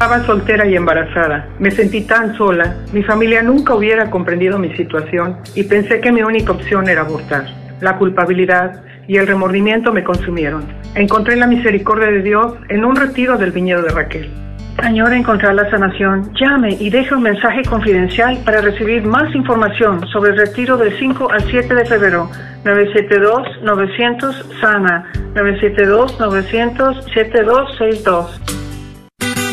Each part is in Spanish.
Estaba soltera y embarazada. Me sentí tan sola. Mi familia nunca hubiera comprendido mi situación y pensé que mi única opción era abortar. La culpabilidad y el remordimiento me consumieron. Encontré la misericordia de Dios en un retiro del viñedo de Raquel. Señor, encontrar la sanación, llame y deje un mensaje confidencial para recibir más información sobre el retiro del 5 al 7 de febrero. 972-900 Sana. 972-900-7262.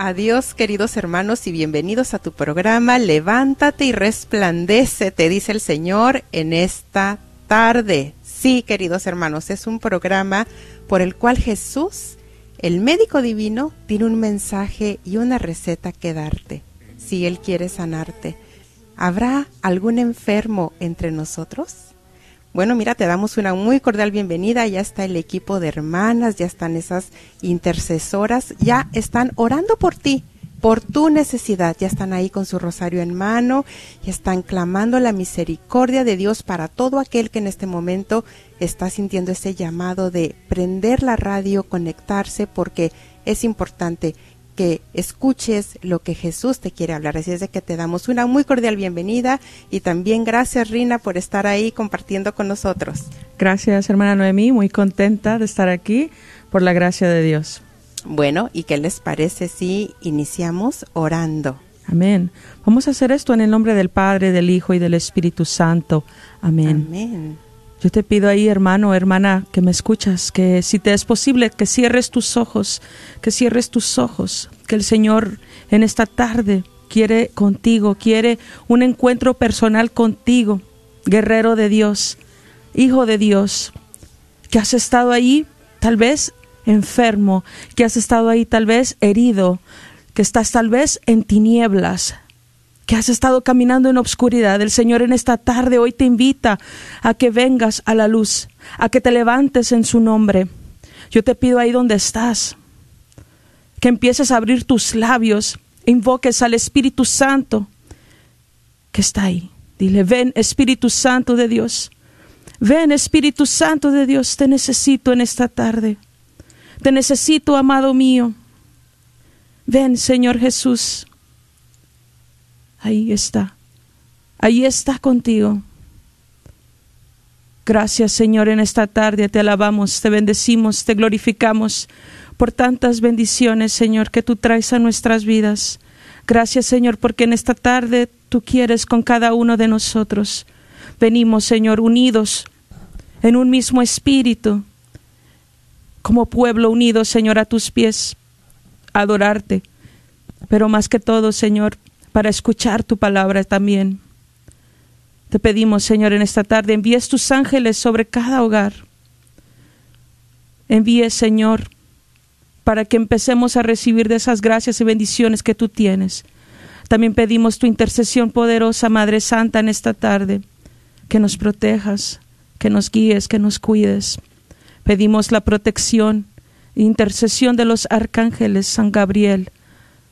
Gloria a Dios, queridos hermanos, y bienvenidos a tu programa Levántate y resplandece, te dice el Señor en esta tarde. Sí, queridos hermanos, es un programa por el cual Jesús, el médico divino, tiene un mensaje y una receta que darte, si Él quiere sanarte. ¿Habrá algún enfermo entre nosotros? Bueno, mira, te damos una muy cordial bienvenida. Ya está el equipo de hermanas, ya están esas intercesoras, ya están orando por ti, por tu necesidad. Ya están ahí con su rosario en mano, ya están clamando la misericordia de Dios para todo aquel que en este momento está sintiendo ese llamado de prender la radio, conectarse, porque es importante que escuches lo que Jesús te quiere hablar. Así es de que te damos una muy cordial bienvenida y también gracias Rina por estar ahí compartiendo con nosotros. Gracias hermana Noemí, muy contenta de estar aquí por la gracia de Dios. Bueno, ¿y qué les parece si iniciamos orando? Amén. Vamos a hacer esto en el nombre del Padre, del Hijo y del Espíritu Santo. Amén. Amén. Yo te pido ahí, hermano, hermana, que me escuchas, que si te es posible, que cierres tus ojos, que cierres tus ojos, que el Señor en esta tarde quiere contigo, quiere un encuentro personal contigo, guerrero de Dios, hijo de Dios, que has estado ahí tal vez enfermo, que has estado ahí tal vez herido, que estás tal vez en tinieblas, que has estado caminando en obscuridad. El Señor en esta tarde hoy te invita a que vengas a la luz, a que te levantes en su nombre. Yo te pido ahí donde estás, que empieces a abrir tus labios, invoques al Espíritu Santo que está ahí. Dile, ven Espíritu Santo de Dios. Ven Espíritu Santo de Dios, te necesito en esta tarde. Te necesito, amado mío. Ven, Señor Jesús. Ahí está. Ahí está contigo. Gracias Señor en esta tarde, te alabamos, te bendecimos, te glorificamos por tantas bendiciones, Señor, que tú traes a nuestras vidas. Gracias, Señor, porque en esta tarde tú quieres con cada uno de nosotros. Venimos, Señor, unidos en un mismo espíritu, como pueblo unido, Señor, a tus pies, adorarte, pero más que todo, Señor, para escuchar tu palabra también. Te pedimos, Señor, en esta tarde, envíes tus ángeles sobre cada hogar. Envíes, Señor, para que empecemos a recibir de esas gracias y bendiciones que tú tienes. También pedimos tu intercesión poderosa, Madre Santa, en esta tarde, que nos protejas, que nos guíes, que nos cuides. Pedimos la protección e intercesión de los arcángeles San Gabriel,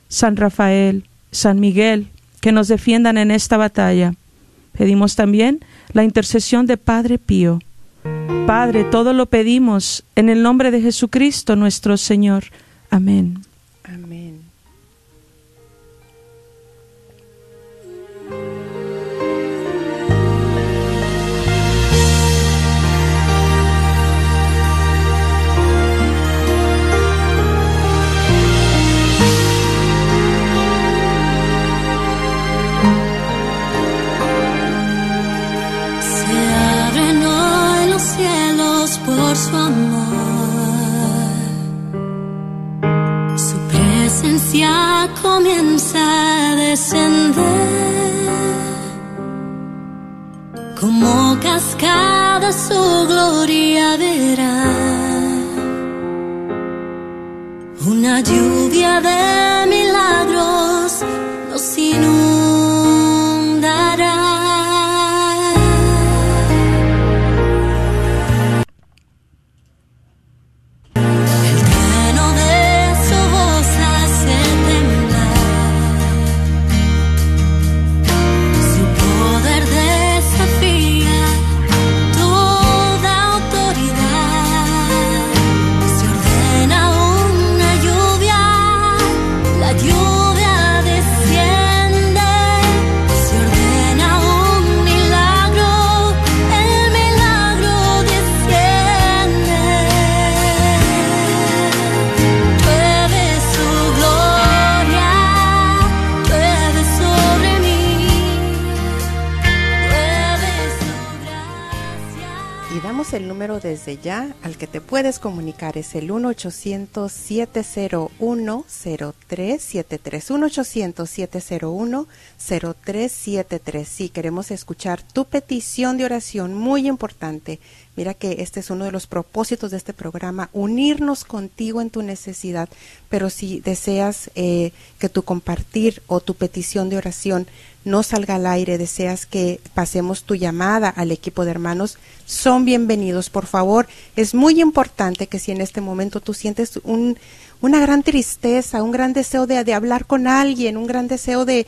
San Rafael, San Miguel, que nos defiendan en esta batalla. Pedimos también la intercesión de Padre Pío, Padre, todo lo pedimos en el nombre de Jesucristo nuestro Señor. Amén. Amén. Por su amor. Su presencia comienza a descender. Como cascada su gloria verá. Una lluvia de milagros nos inundará. Desde ya al que te puedes comunicar es el 1-800-701-0373. 1-800-701-0373. Sí, queremos escuchar tu petición de oración, muy importante. Mira que este es uno de los propósitos de este programa, unirnos contigo en tu necesidad. Pero si deseas eh, que tu compartir o tu petición de oración no salga al aire, deseas que pasemos tu llamada al equipo de hermanos, son bienvenidos. Por favor, es muy importante que si en este momento tú sientes un, una gran tristeza, un gran deseo de, de hablar con alguien, un gran deseo de,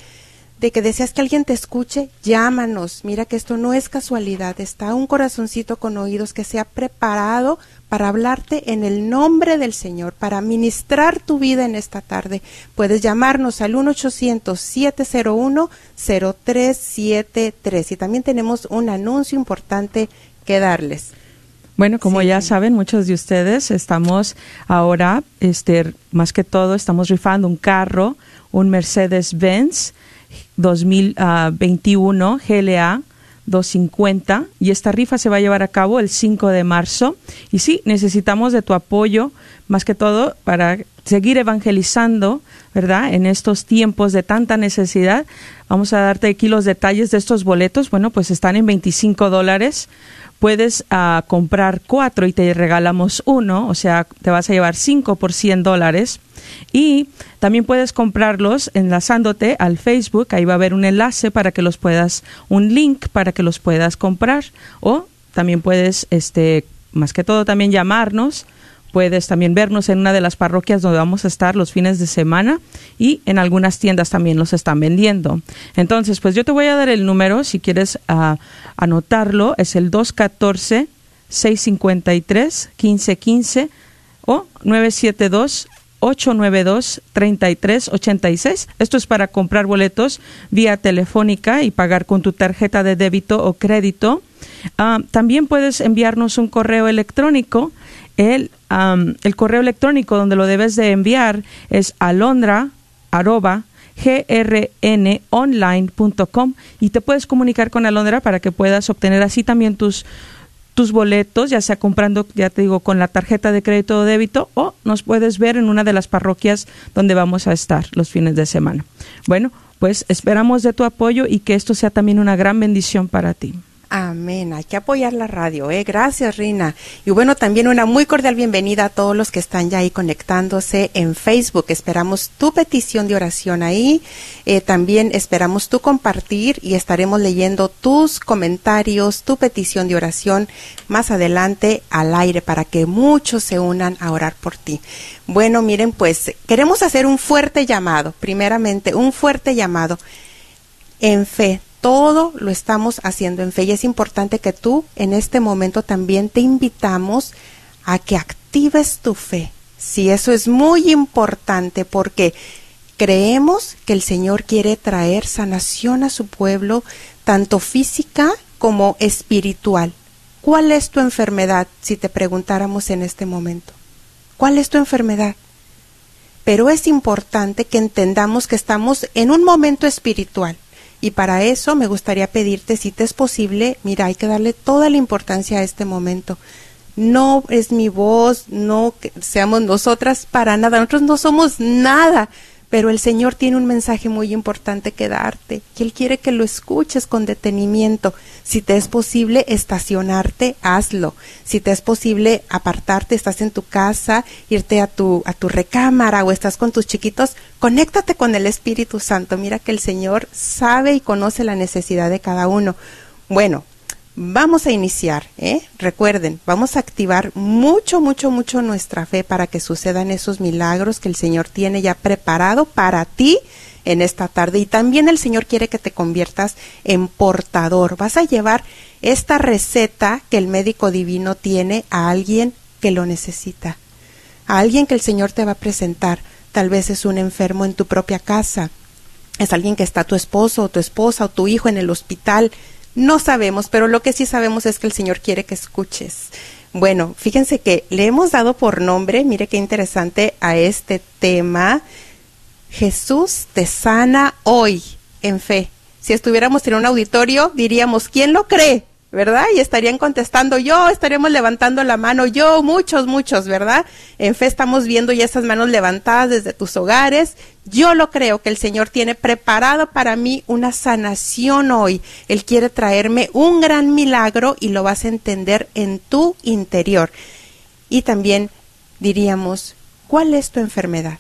de que deseas que alguien te escuche, llámanos. Mira que esto no es casualidad, está un corazoncito con oídos que se ha preparado para hablarte en el nombre del Señor, para ministrar tu vida en esta tarde. Puedes llamarnos al 1-800-701-0373 y también tenemos un anuncio importante que darles. Bueno, como ya saben muchos de ustedes, estamos ahora, este, más que todo, estamos rifando un carro, un Mercedes-Benz 2021 GLA 250 y esta rifa se va a llevar a cabo el 5 de marzo y sí, necesitamos de tu apoyo más que todo para seguir evangelizando, ¿verdad? En estos tiempos de tanta necesidad. Vamos a darte aquí los detalles de estos boletos. Bueno, pues están en 25 dólares puedes uh, comprar cuatro y te regalamos uno, o sea, te vas a llevar cinco por 100 dólares. Y también puedes comprarlos enlazándote al Facebook, ahí va a haber un enlace para que los puedas, un link para que los puedas comprar. O también puedes, este, más que todo, también llamarnos Puedes también vernos en una de las parroquias donde vamos a estar los fines de semana y en algunas tiendas también los están vendiendo. Entonces, pues yo te voy a dar el número, si quieres anotarlo, es el 214 653 1515 o 972 892-3386. Esto es para comprar boletos vía telefónica y pagar con tu tarjeta de débito o crédito. Ah, también puedes enviarnos un correo electrónico. El, el correo electrónico donde lo debes de enviar es alondra grnonline.com y te puedes comunicar con Alondra para que puedas obtener así también tus tus boletos, ya sea comprando, ya te digo, con la tarjeta de crédito o débito, o nos puedes ver en una de las parroquias donde vamos a estar los fines de semana. Bueno, pues esperamos de tu apoyo y que esto sea también una gran bendición para ti. Amén. Hay que apoyar la radio, ¿eh? Gracias, Rina. Y bueno, también una muy cordial bienvenida a todos los que están ya ahí conectándose en Facebook. Esperamos tu petición de oración ahí. Eh, también esperamos tu compartir y estaremos leyendo tus comentarios, tu petición de oración más adelante al aire para que muchos se unan a orar por ti. Bueno, miren, pues queremos hacer un fuerte llamado. Primeramente, un fuerte llamado en fe todo lo estamos haciendo en fe y es importante que tú en este momento también te invitamos a que actives tu fe. Sí, eso es muy importante porque creemos que el Señor quiere traer sanación a su pueblo, tanto física como espiritual. ¿Cuál es tu enfermedad si te preguntáramos en este momento? ¿Cuál es tu enfermedad? Pero es importante que entendamos que estamos en un momento espiritual y para eso me gustaría pedirte, si te es posible, mira, hay que darle toda la importancia a este momento. No es mi voz, no seamos nosotras para nada, nosotros no somos nada, pero el Señor tiene un mensaje muy importante que darte y Él quiere que lo escuches con detenimiento. Si te es posible estacionarte, hazlo. Si te es posible apartarte, estás en tu casa, irte a tu, a tu recámara o estás con tus chiquitos, conéctate con el Espíritu Santo. Mira que el Señor sabe y conoce la necesidad de cada uno. Bueno, Vamos a iniciar, ¿eh? Recuerden, vamos a activar mucho, mucho, mucho nuestra fe para que sucedan esos milagros que el Señor tiene ya preparado para ti en esta tarde. Y también el Señor quiere que te conviertas en portador. Vas a llevar esta receta que el médico divino tiene a alguien que lo necesita, a alguien que el Señor te va a presentar. Tal vez es un enfermo en tu propia casa, es alguien que está tu esposo o tu esposa o tu hijo en el hospital no sabemos, pero lo que sí sabemos es que el Señor quiere que escuches. Bueno, fíjense que le hemos dado por nombre, mire qué interesante, a este tema, Jesús te sana hoy en fe. Si estuviéramos en un auditorio, diríamos, ¿quién lo cree? ¿Verdad? Y estarían contestando yo, estaríamos levantando la mano yo, muchos, muchos, ¿verdad? En fe estamos viendo ya esas manos levantadas desde tus hogares. Yo lo creo que el Señor tiene preparado para mí una sanación hoy. Él quiere traerme un gran milagro y lo vas a entender en tu interior. Y también diríamos, ¿cuál es tu enfermedad?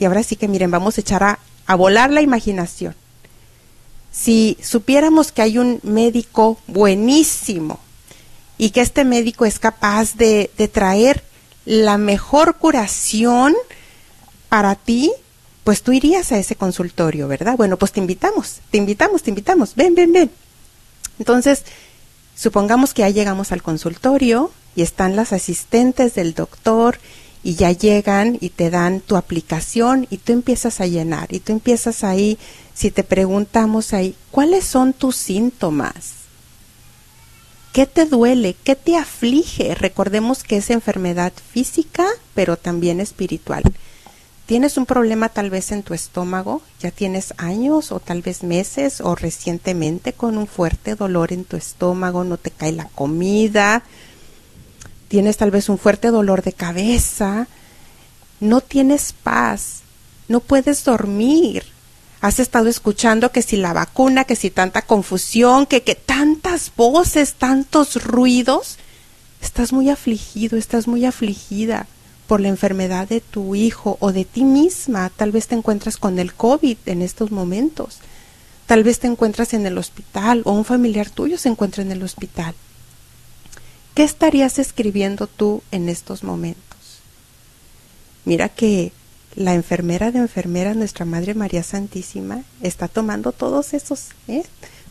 Y ahora sí que miren, vamos a echar a, a volar la imaginación si supiéramos que hay un médico buenísimo y que este médico es capaz de, traer la mejor curación para ti, pues tú irías a ese consultorio, ¿verdad? Bueno, pues te invitamos, te invitamos, te invitamos, ven, ven, ven. Entonces, supongamos que ya llegamos al consultorio y están las asistentes del doctor y ya llegan y te dan tu aplicación y tú empiezas a llenar y tú empiezas ahí, si te preguntamos ahí, ¿cuáles son tus síntomas? ¿Qué te duele? ¿Qué te aflige? Recordemos que es enfermedad física, pero también espiritual. ¿Tienes un problema tal vez en tu estómago? ¿Ya tienes años o tal vez meses o recientemente con un fuerte dolor en tu estómago? ¿No te cae la comida? Tienes tal vez un fuerte dolor de cabeza, no tienes paz, no puedes dormir. Has estado escuchando que si la vacuna, que si tanta confusión, que, que tantas voces, tantos ruidos. Estás muy afligido, estás muy afligida por la enfermedad de tu hijo o de ti misma. Tal vez te encuentras con el COVID en estos momentos. Tal vez te encuentras en el hospital o un familiar tuyo se encuentra en el hospital. ¿Qué estarías escribiendo tú en estos momentos? Mira que la enfermera de enfermeras, nuestra Madre María Santísima, está tomando todos esos, ¿eh?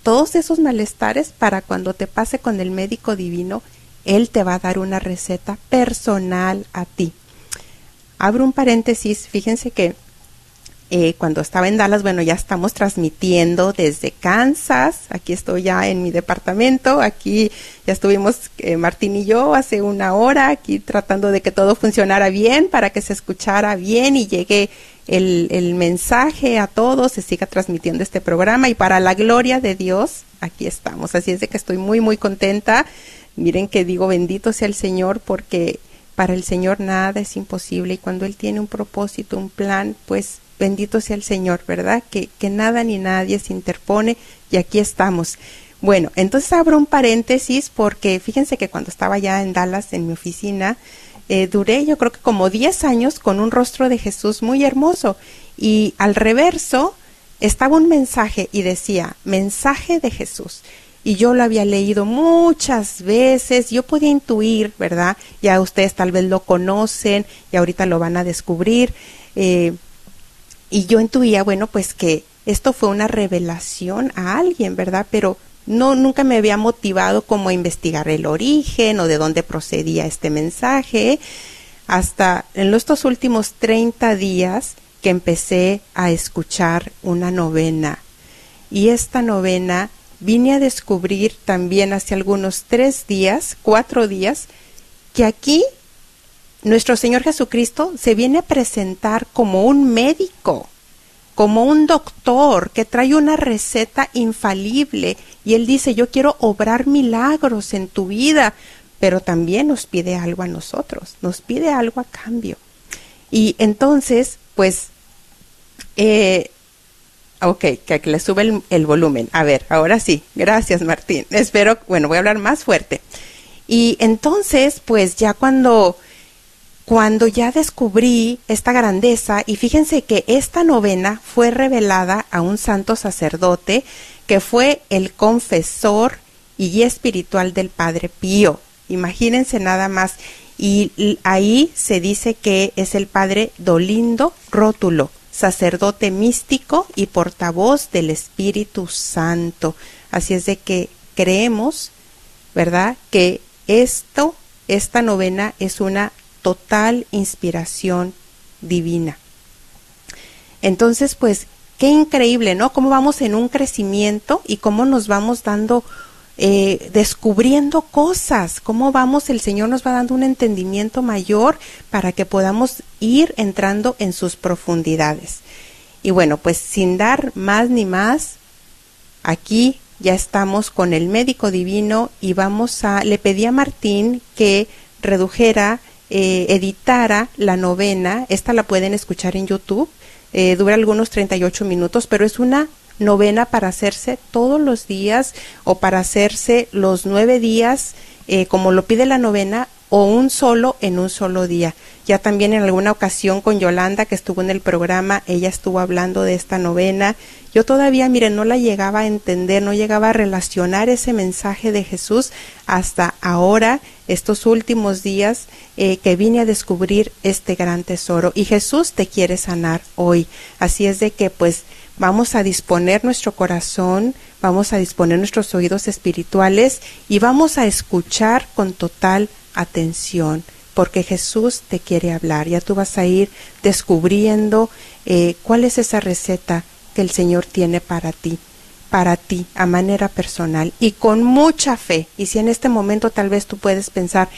todos esos malestares para cuando te pase con el médico divino, él te va a dar una receta personal a ti. abro un paréntesis, fíjense que eh, cuando estaba en Dallas, bueno, ya estamos transmitiendo desde Kansas. Aquí estoy ya en mi departamento. Aquí ya estuvimos eh, Martín y yo hace una hora aquí tratando de que todo funcionara bien para que se escuchara bien y llegue el, el mensaje a todos, se siga transmitiendo este programa y para la gloria de Dios, aquí estamos. Así es de que estoy muy, muy contenta. Miren que digo bendito sea el Señor porque para el Señor nada es imposible y cuando Él tiene un propósito, un plan, pues bendito sea el Señor, ¿verdad? Que, que nada ni nadie se interpone y aquí estamos. Bueno, entonces abro un paréntesis porque fíjense que cuando estaba ya en Dallas, en mi oficina, eh, duré yo creo que como 10 años con un rostro de Jesús muy hermoso y al reverso estaba un mensaje y decía, mensaje de Jesús. Y yo lo había leído muchas veces, yo podía intuir, ¿verdad? Ya ustedes tal vez lo conocen y ahorita lo van a descubrir. Eh, y yo intuía, bueno, pues que esto fue una revelación a alguien, ¿verdad? Pero no nunca me había motivado como a investigar el origen o de dónde procedía este mensaje hasta en estos últimos 30 días que empecé a escuchar una novena. Y esta novena vine a descubrir también hace algunos tres días, cuatro días, que aquí nuestro Señor Jesucristo se viene a presentar como un médico, como un doctor que trae una receta infalible y Él dice, yo quiero obrar milagros en tu vida, pero también nos pide algo a nosotros, nos pide algo a cambio. Y entonces, pues, eh, ok, que le sube el, el volumen. A ver, ahora sí, gracias Martín. Espero, bueno, voy a hablar más fuerte. Y entonces, pues ya cuando cuando ya descubrí esta grandeza, y fíjense que esta novena fue revelada a un santo sacerdote que fue el confesor y guía espiritual del Padre Pío. Imagínense nada más. Y ahí se dice que es el Padre Dolindo Rótulo, sacerdote místico y portavoz del Espíritu Santo. Así es de que creemos, ¿verdad? Que esto, esta novena es una total inspiración divina. Entonces, pues, qué increíble, ¿no? Cómo vamos en un crecimiento y cómo nos vamos dando, eh, descubriendo cosas, cómo vamos, el Señor nos va dando un entendimiento mayor para que podamos ir entrando en sus profundidades. Y bueno, pues sin dar más ni más, aquí ya estamos con el médico divino y vamos a, le pedí a Martín que redujera eh, editara la novena, esta la pueden escuchar en YouTube, eh, dura algunos 38 minutos, pero es una novena para hacerse todos los días o para hacerse los nueve días, eh, como lo pide la novena, o un solo en un solo día. Ya también en alguna ocasión con Yolanda, que estuvo en el programa, ella estuvo hablando de esta novena. Yo todavía, miren, no la llegaba a entender, no llegaba a relacionar ese mensaje de Jesús hasta ahora, estos últimos días, eh, que vine a descubrir este gran tesoro. Y Jesús te quiere sanar hoy. Así es de que, pues, vamos a disponer nuestro corazón, vamos a disponer nuestros oídos espirituales y vamos a escuchar con total atención, porque Jesús te quiere hablar. Ya tú vas a ir descubriendo eh, cuál es esa receta que el Señor tiene para ti, para ti, a manera personal y con mucha fe. Y si en este momento tal vez tú puedes pensar,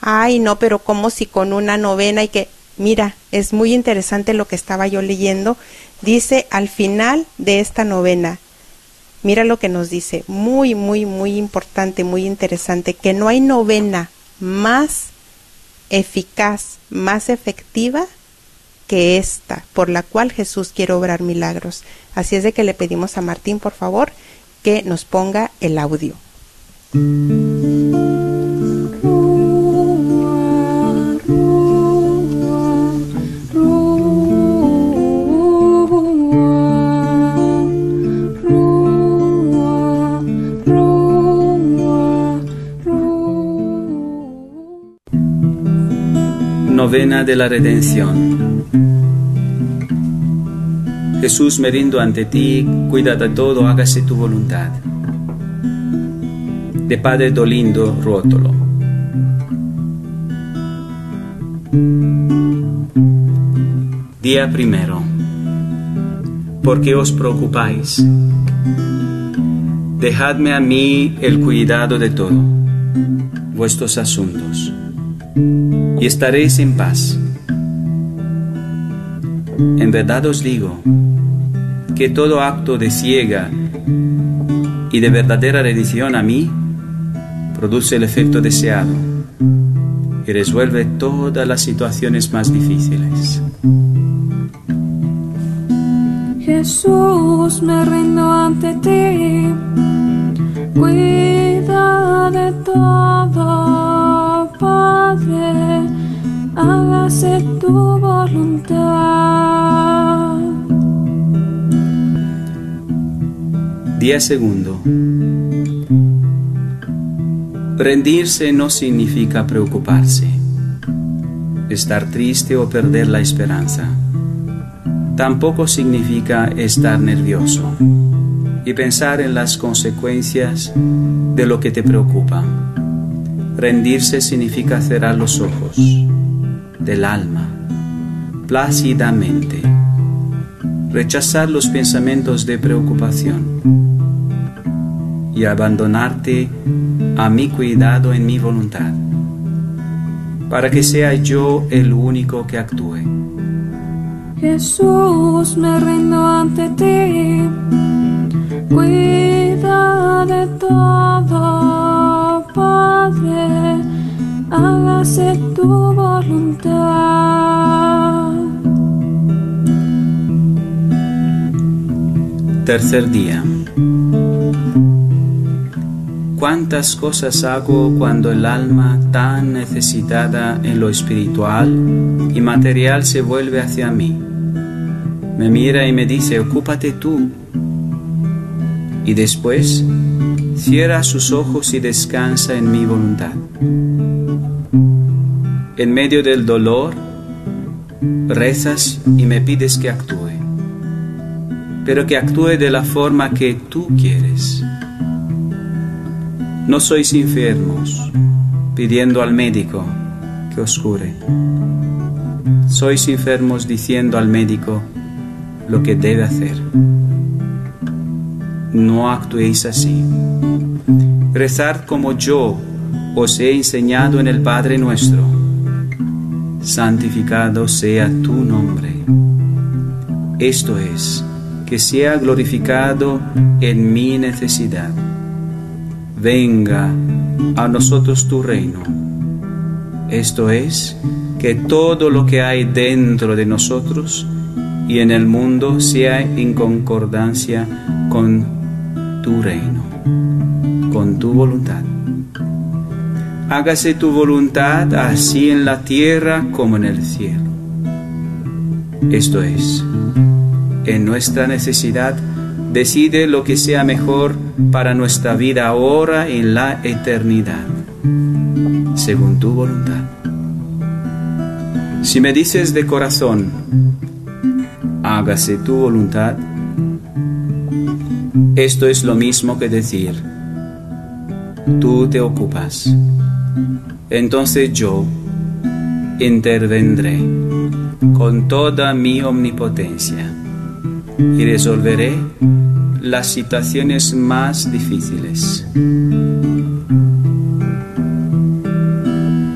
ay, no, pero como si con una novena y que, mira, es muy interesante lo que estaba yo leyendo. Dice al final de esta novena, mira lo que nos dice, muy, muy, muy importante, muy interesante, que no hay novena más eficaz, más efectiva que esta, por la cual Jesús quiere obrar milagros. Así es de que le pedimos a Martín, por favor, que nos ponga el audio. Novena de la Redención. Jesús, me rindo ante ti, cuida de todo, hágase tu voluntad. De Padre Dolindo Rótolo. Día primero. ¿Por qué os preocupáis? Dejadme a mí el cuidado de todo, vuestros asuntos, y estaréis en paz. En verdad os digo que todo acto de ciega y de verdadera rendición a mí produce el efecto deseado y resuelve todas las situaciones más difíciles. Jesús, me rindo ante ti. Cuida de todo, Padre. Hágase tu voluntad. Día segundo. Rendirse no significa preocuparse, estar triste o perder la esperanza. Tampoco significa estar nervioso y pensar en las consecuencias de lo que te preocupa. Rendirse significa cerrar los ojos del alma plácidamente, rechazar los pensamientos de preocupación y abandonarte a mi cuidado en mi voluntad, para que sea yo el único que actúe. Jesús, me rindo ante ti. Cuida de todo, Padre. Hágase tu voluntad. Tercer día. ¿Cuántas cosas hago cuando el alma tan necesitada en lo espiritual y material se vuelve hacia mí? Me mira y me dice, ocúpate tú. Y después cierra sus ojos y descansa en mi voluntad. En medio del dolor, rezas y me pides que actúe, pero que actúe de la forma que tú quieres. No sois enfermos pidiendo al médico que os cure. Sois enfermos diciendo al médico lo que debe hacer. No actuéis así. Rezad como yo os he enseñado en el Padre nuestro. Santificado sea tu nombre. Esto es, que sea glorificado en mi necesidad venga a nosotros tu reino. Esto es, que todo lo que hay dentro de nosotros y en el mundo sea en concordancia con tu reino, con tu voluntad. Hágase tu voluntad así en la tierra como en el cielo. Esto es, en nuestra necesidad, decide lo que sea mejor para nuestra vida ahora en la eternidad, según tu voluntad. Si me dices de corazón, hágase tu voluntad, esto es lo mismo que decir, tú te ocupas. Entonces yo intervendré con toda mi omnipotencia y resolveré las situaciones más difíciles.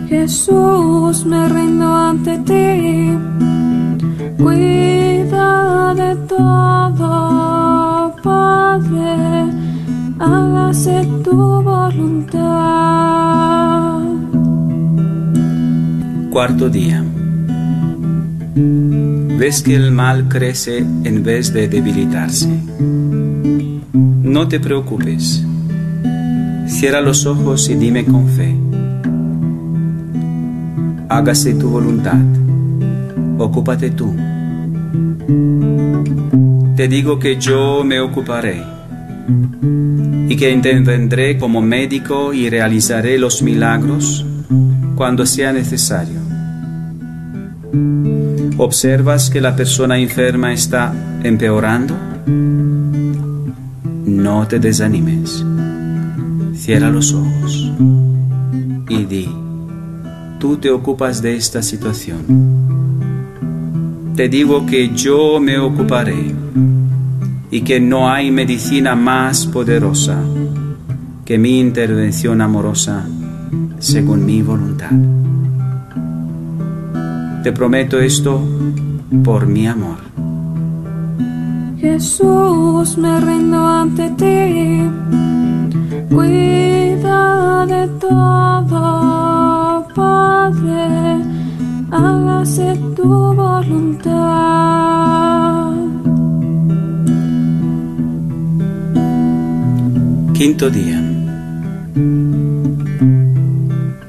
Jesús, me rindo ante ti. Cuida de todo, Hágase tu voluntad. Cuarto día. Ves que el mal crece en vez de debilitarse. No te preocupes. Cierra los ojos y dime con fe. Hágase tu voluntad. Ocúpate tú. Te digo que yo me ocuparé y que intervendré como médico y realizaré los milagros cuando sea necesario. ¿Observas que la persona enferma está empeorando? No te desanimes. Cierra los ojos y di, tú te ocupas de esta situación. Te digo que yo me ocuparé y que no hay medicina más poderosa que mi intervención amorosa según mi voluntad. Te prometo esto por mi amor. Jesús, me rindo ante ti. Cuida de todo, Padre, hágase tu voluntad. Quinto día.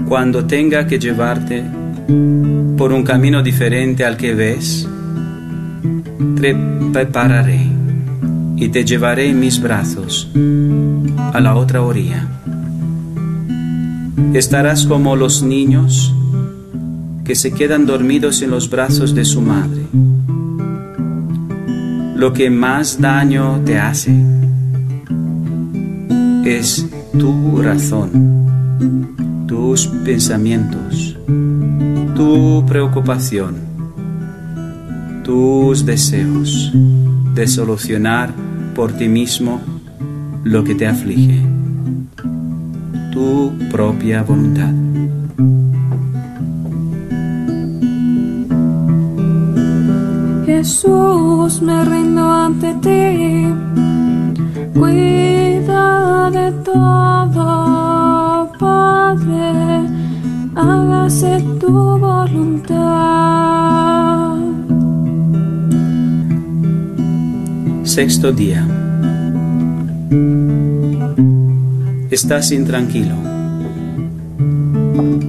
Cuando tenga que llevarte por un camino diferente al que ves, te prepararé y te llevaré en mis brazos a la otra orilla. Estarás como los niños que se quedan dormidos en los brazos de su madre. Lo que más daño te hace es tu razón, tus pensamientos, tu preocupación, tus deseos de solucionar por ti mismo lo que te aflige, tu propia voluntad. Jesús, me rindo ante ti. Cuida de todo, Padre, hágase tu voluntad. Sexto día. Estás intranquilo.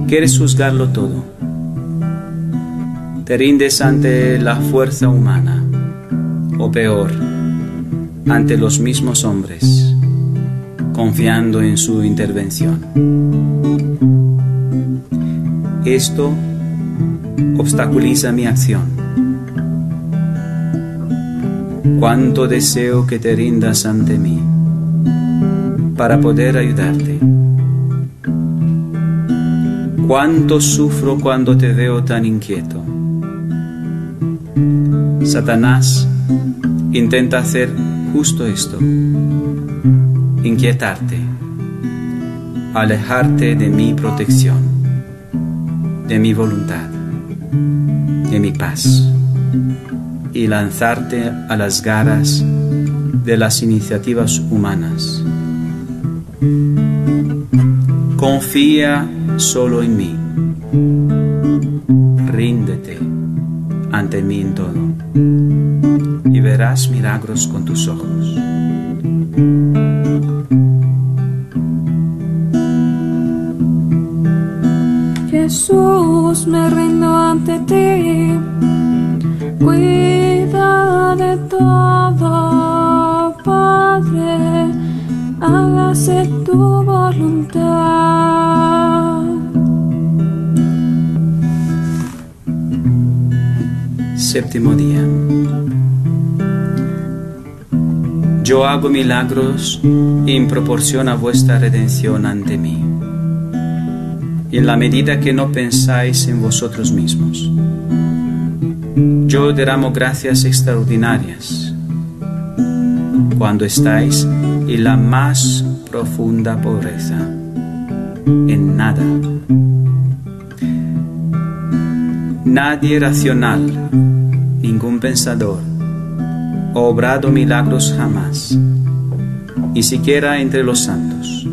Quieres juzgarlo todo. Te rindes ante la fuerza humana, o peor, ante los mismos hombres, confiando en su intervención. Esto obstaculiza mi acción. Cuánto deseo que te rindas ante mí para poder ayudarte. Cuánto sufro cuando te veo tan inquieto. Satanás intenta hacer justo esto, inquietarte, alejarte de mi protección, de mi voluntad, de mi paz y lanzarte a las garras de las iniciativas humanas. Confía solo en mí. Ríndete ante mí en todo y verás milagros con tus ojos. Jesús, me rindo ante ti. Cuida de todo, Padre, hágase tu voluntad. Séptimo día. Yo hago milagros en proporción a vuestra redención ante mí, en la medida que no pensáis en vosotros mismos. Yo derramo gracias extraordinarias cuando estáis en la más profunda pobreza, en nada. Nadie racional, ningún pensador, ha obrado milagros jamás, ni siquiera entre los santos.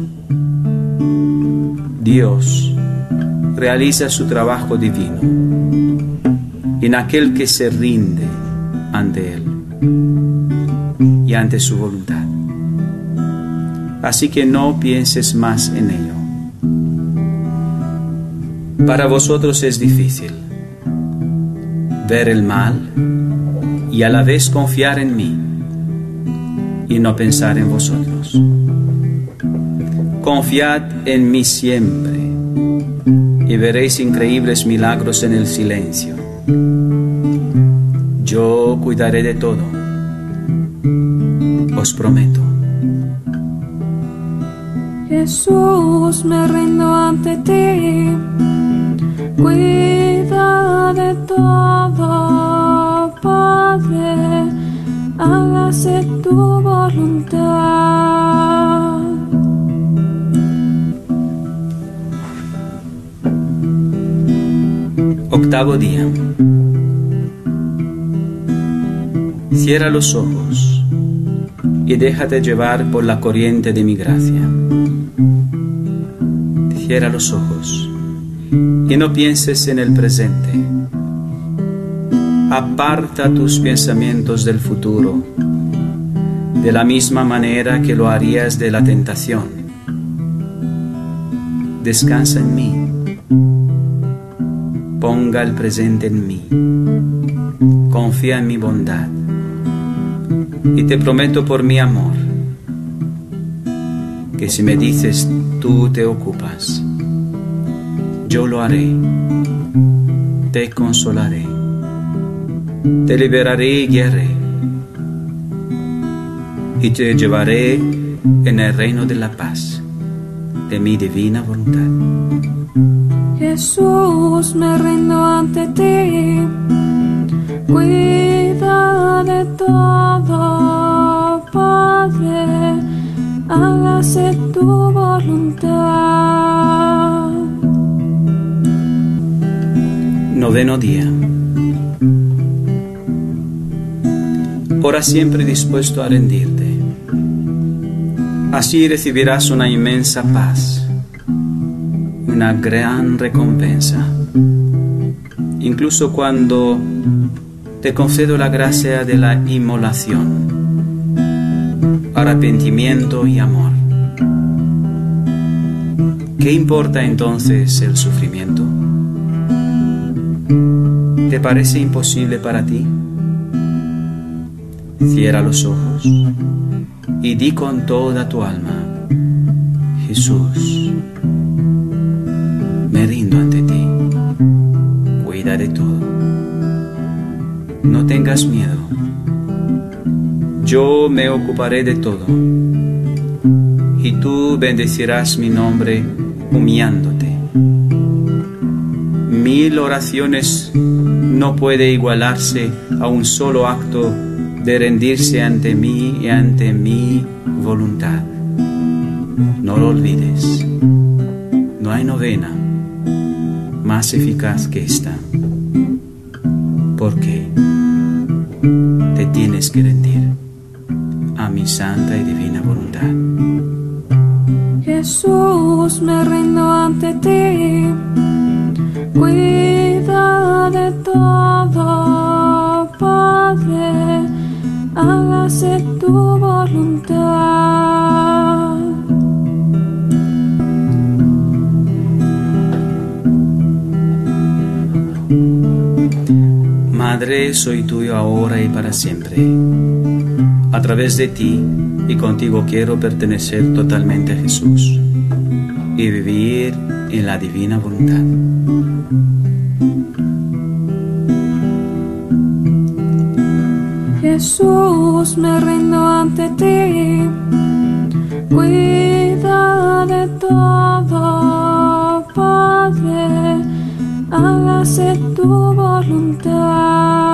Dios realiza su trabajo divino en aquel que se rinde ante Él y ante su voluntad. Así que no pienses más en ello. Para vosotros es difícil ver el mal y a la vez confiar en mí y no pensar en vosotros. Confiad en mí siempre y veréis increíbles milagros en el silencio. Yo cuidaré de todo, os prometo. Jesús, me rindo ante ti. Cuida de todo, Padre, hágase tu voluntad. Octavo día. Cierra los ojos y déjate llevar por la corriente de mi gracia. Cierra los ojos y no pienses en el presente. Aparta tus pensamientos del futuro, de la misma manera que lo harías de la tentación. Descansa en mí. Ponga el presente en mí. Confía en mi bondad. Y te prometo por mi amor que si me dices tú te ocupas, yo lo haré, te consolaré, te liberaré y guiaré, y te llevaré en el reino de la paz, de mi divina voluntad. Jesús, me rindo ante ti. Cuida de todo, Padre, hágase tu voluntad. Noveno día. Ora siempre dispuesto a rendirte. Así recibirás una inmensa paz, una gran recompensa. Incluso cuando te concedo la gracia de la inmolación, arrepentimiento y amor. ¿Qué importa entonces el sufrimiento? ¿Te parece imposible para ti? Cierra los ojos y di con toda tu alma, Jesús, me rindo ante ti, cuida de todo. No tengas miedo, yo me ocuparé de todo y tú bendecirás mi nombre humillándote. Mil oraciones no puede igualarse a un solo acto de rendirse ante mí y ante mi voluntad. No lo olvides. No hay novena más eficaz que esta. Porque te tienes que rendir a mi santa y divina voluntad. Jesús, me rindo ante ti. Cuida de todo, Padre, hágase tu voluntad. Madre, soy tuyo ahora y para siempre. A través de ti y contigo quiero pertenecer totalmente a Jesús y vivir en la divina voluntad. Jesús, me rindo ante ti. Cuida de todo, Padre, hágase tu voluntad.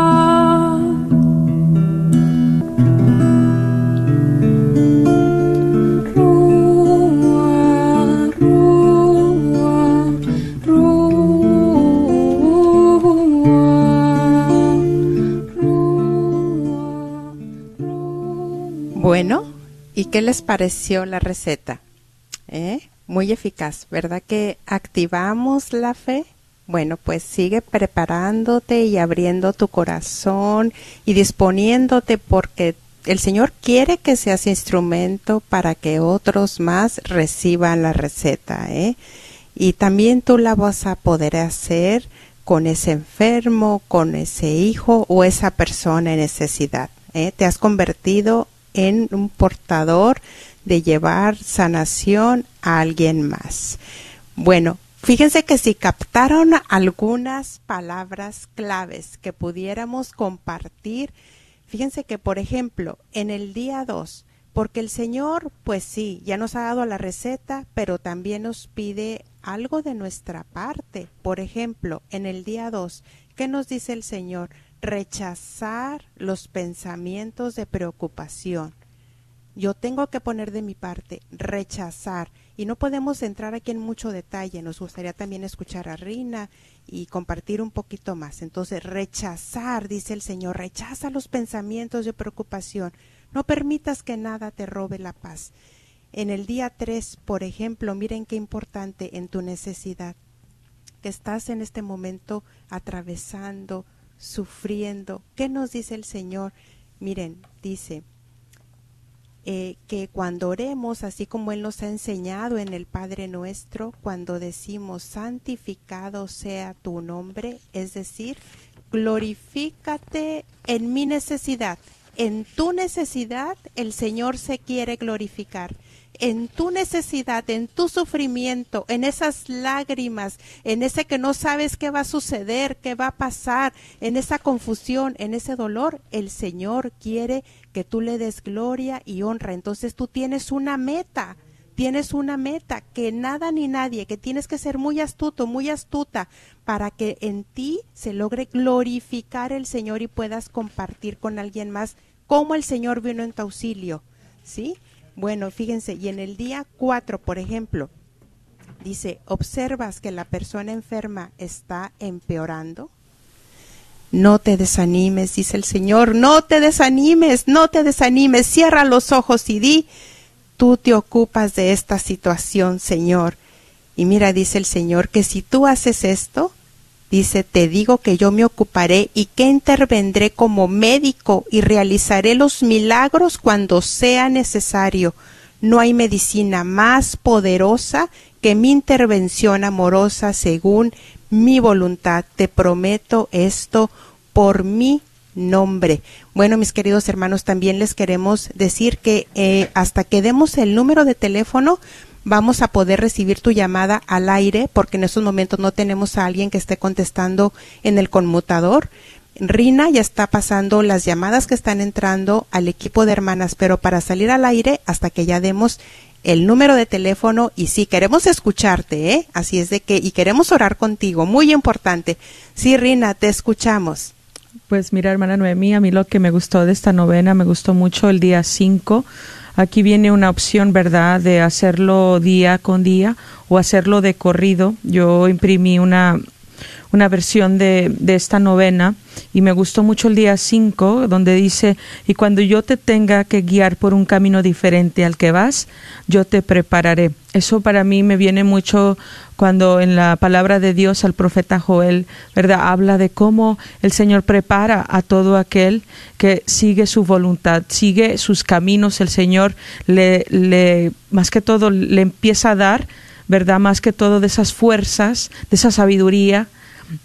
Qué les pareció la receta? ¿Eh? Muy eficaz, ¿verdad que activamos la fe? Bueno, pues sigue preparándote y abriendo tu corazón y disponiéndote porque el Señor quiere que seas instrumento para que otros más reciban la receta, ¿eh? Y también tú la vas a poder hacer con ese enfermo, con ese hijo o esa persona en necesidad. ¿eh? Te has convertido en un portador de llevar sanación a alguien más. Bueno, fíjense que si captaron algunas palabras claves que pudiéramos compartir, fíjense que, por ejemplo, en el día 2, porque el Señor, pues sí, ya nos ha dado la receta, pero también nos pide algo de nuestra parte. Por ejemplo, en el día 2, ¿qué nos dice el Señor? Rechazar los pensamientos de preocupación. Yo tengo que poner de mi parte, rechazar. Y no podemos entrar aquí en mucho detalle. Nos gustaría también escuchar a Rina y compartir un poquito más. Entonces, rechazar, dice el Señor, rechaza los pensamientos de preocupación. No permitas que nada te robe la paz. En el día 3, por ejemplo, miren qué importante en tu necesidad, que estás en este momento atravesando, sufriendo. ¿Qué nos dice el Señor? Miren, dice eh, que cuando oremos, así como Él nos ha enseñado en el Padre nuestro, cuando decimos santificado sea tu nombre, es decir, glorifícate en mi necesidad. En tu necesidad el Señor se quiere glorificar en tu necesidad, en tu sufrimiento, en esas lágrimas, en ese que no sabes qué va a suceder, qué va a pasar, en esa confusión, en ese dolor, el Señor quiere que tú le des gloria y honra. Entonces tú tienes una meta, tienes una meta, que nada ni nadie, que tienes que ser muy astuto, muy astuta, para que en ti se logre glorificar el Señor y puedas compartir con alguien más cómo el Señor vino en tu auxilio. ¿Sí? Bueno, fíjense, y en el día 4, por ejemplo, dice, observas que la persona enferma está empeorando. No te desanimes, dice el Señor, no te desanimes, no te desanimes, cierra los ojos y di, tú te ocupas de esta situación, Señor. Y mira, dice el Señor, que si tú haces esto, Dice, te digo que yo me ocuparé y que intervendré como médico y realizaré los milagros cuando sea necesario. No hay medicina más poderosa que mi intervención amorosa según mi voluntad. Te prometo esto por mi nombre. Bueno, mis queridos hermanos, también les queremos decir que eh, hasta que demos el número de teléfono, vamos a poder recibir tu llamada al aire porque en estos momentos no tenemos a alguien que esté contestando en el conmutador. Rina ya está pasando las llamadas que están entrando al equipo de hermanas, pero para salir al aire hasta que ya demos el número de teléfono y sí, queremos escucharte, ¿eh? Así es de que, y queremos orar contigo, muy importante. Sí, Rina, te escuchamos. Pues mira, hermana Noemí, a mí lo que me gustó de esta novena, me gustó mucho el día 5 Aquí viene una opción, ¿verdad?, de hacerlo día con día o hacerlo de corrido. Yo imprimí una, una versión de, de, esta novena y me gustó mucho el día 5 donde dice, y cuando yo te tenga que guiar por un camino diferente al que vas, yo te prepararé. Eso para mí me viene mucho cuando en la palabra de Dios al profeta Joel, ¿verdad? Habla de cómo el Señor prepara a todo aquel que sigue su voluntad, sigue sus caminos, el Señor le, le más que todo le empieza a dar, ¿verdad? Más que todo de esas fuerzas, de esa sabiduría,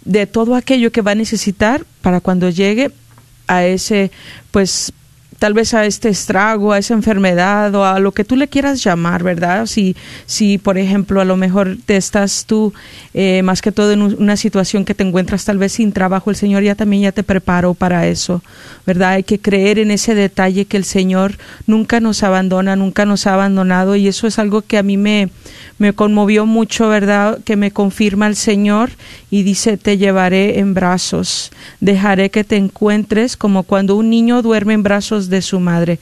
de todo aquello que va a necesitar para cuando llegue a ese pues tal vez a este estrago, a esa enfermedad o a lo que tú le quieras llamar, ¿verdad? Si, si por ejemplo, a lo mejor te estás tú eh, más que todo en una situación que te encuentras tal vez sin trabajo, el Señor ya también ya te preparó para eso, ¿verdad? Hay que creer en ese detalle que el Señor nunca nos abandona, nunca nos ha abandonado y eso es algo que a mí me, me conmovió mucho, ¿verdad? Que me confirma el Señor y dice, te llevaré en brazos, dejaré que te encuentres como cuando un niño duerme en brazos de su madre.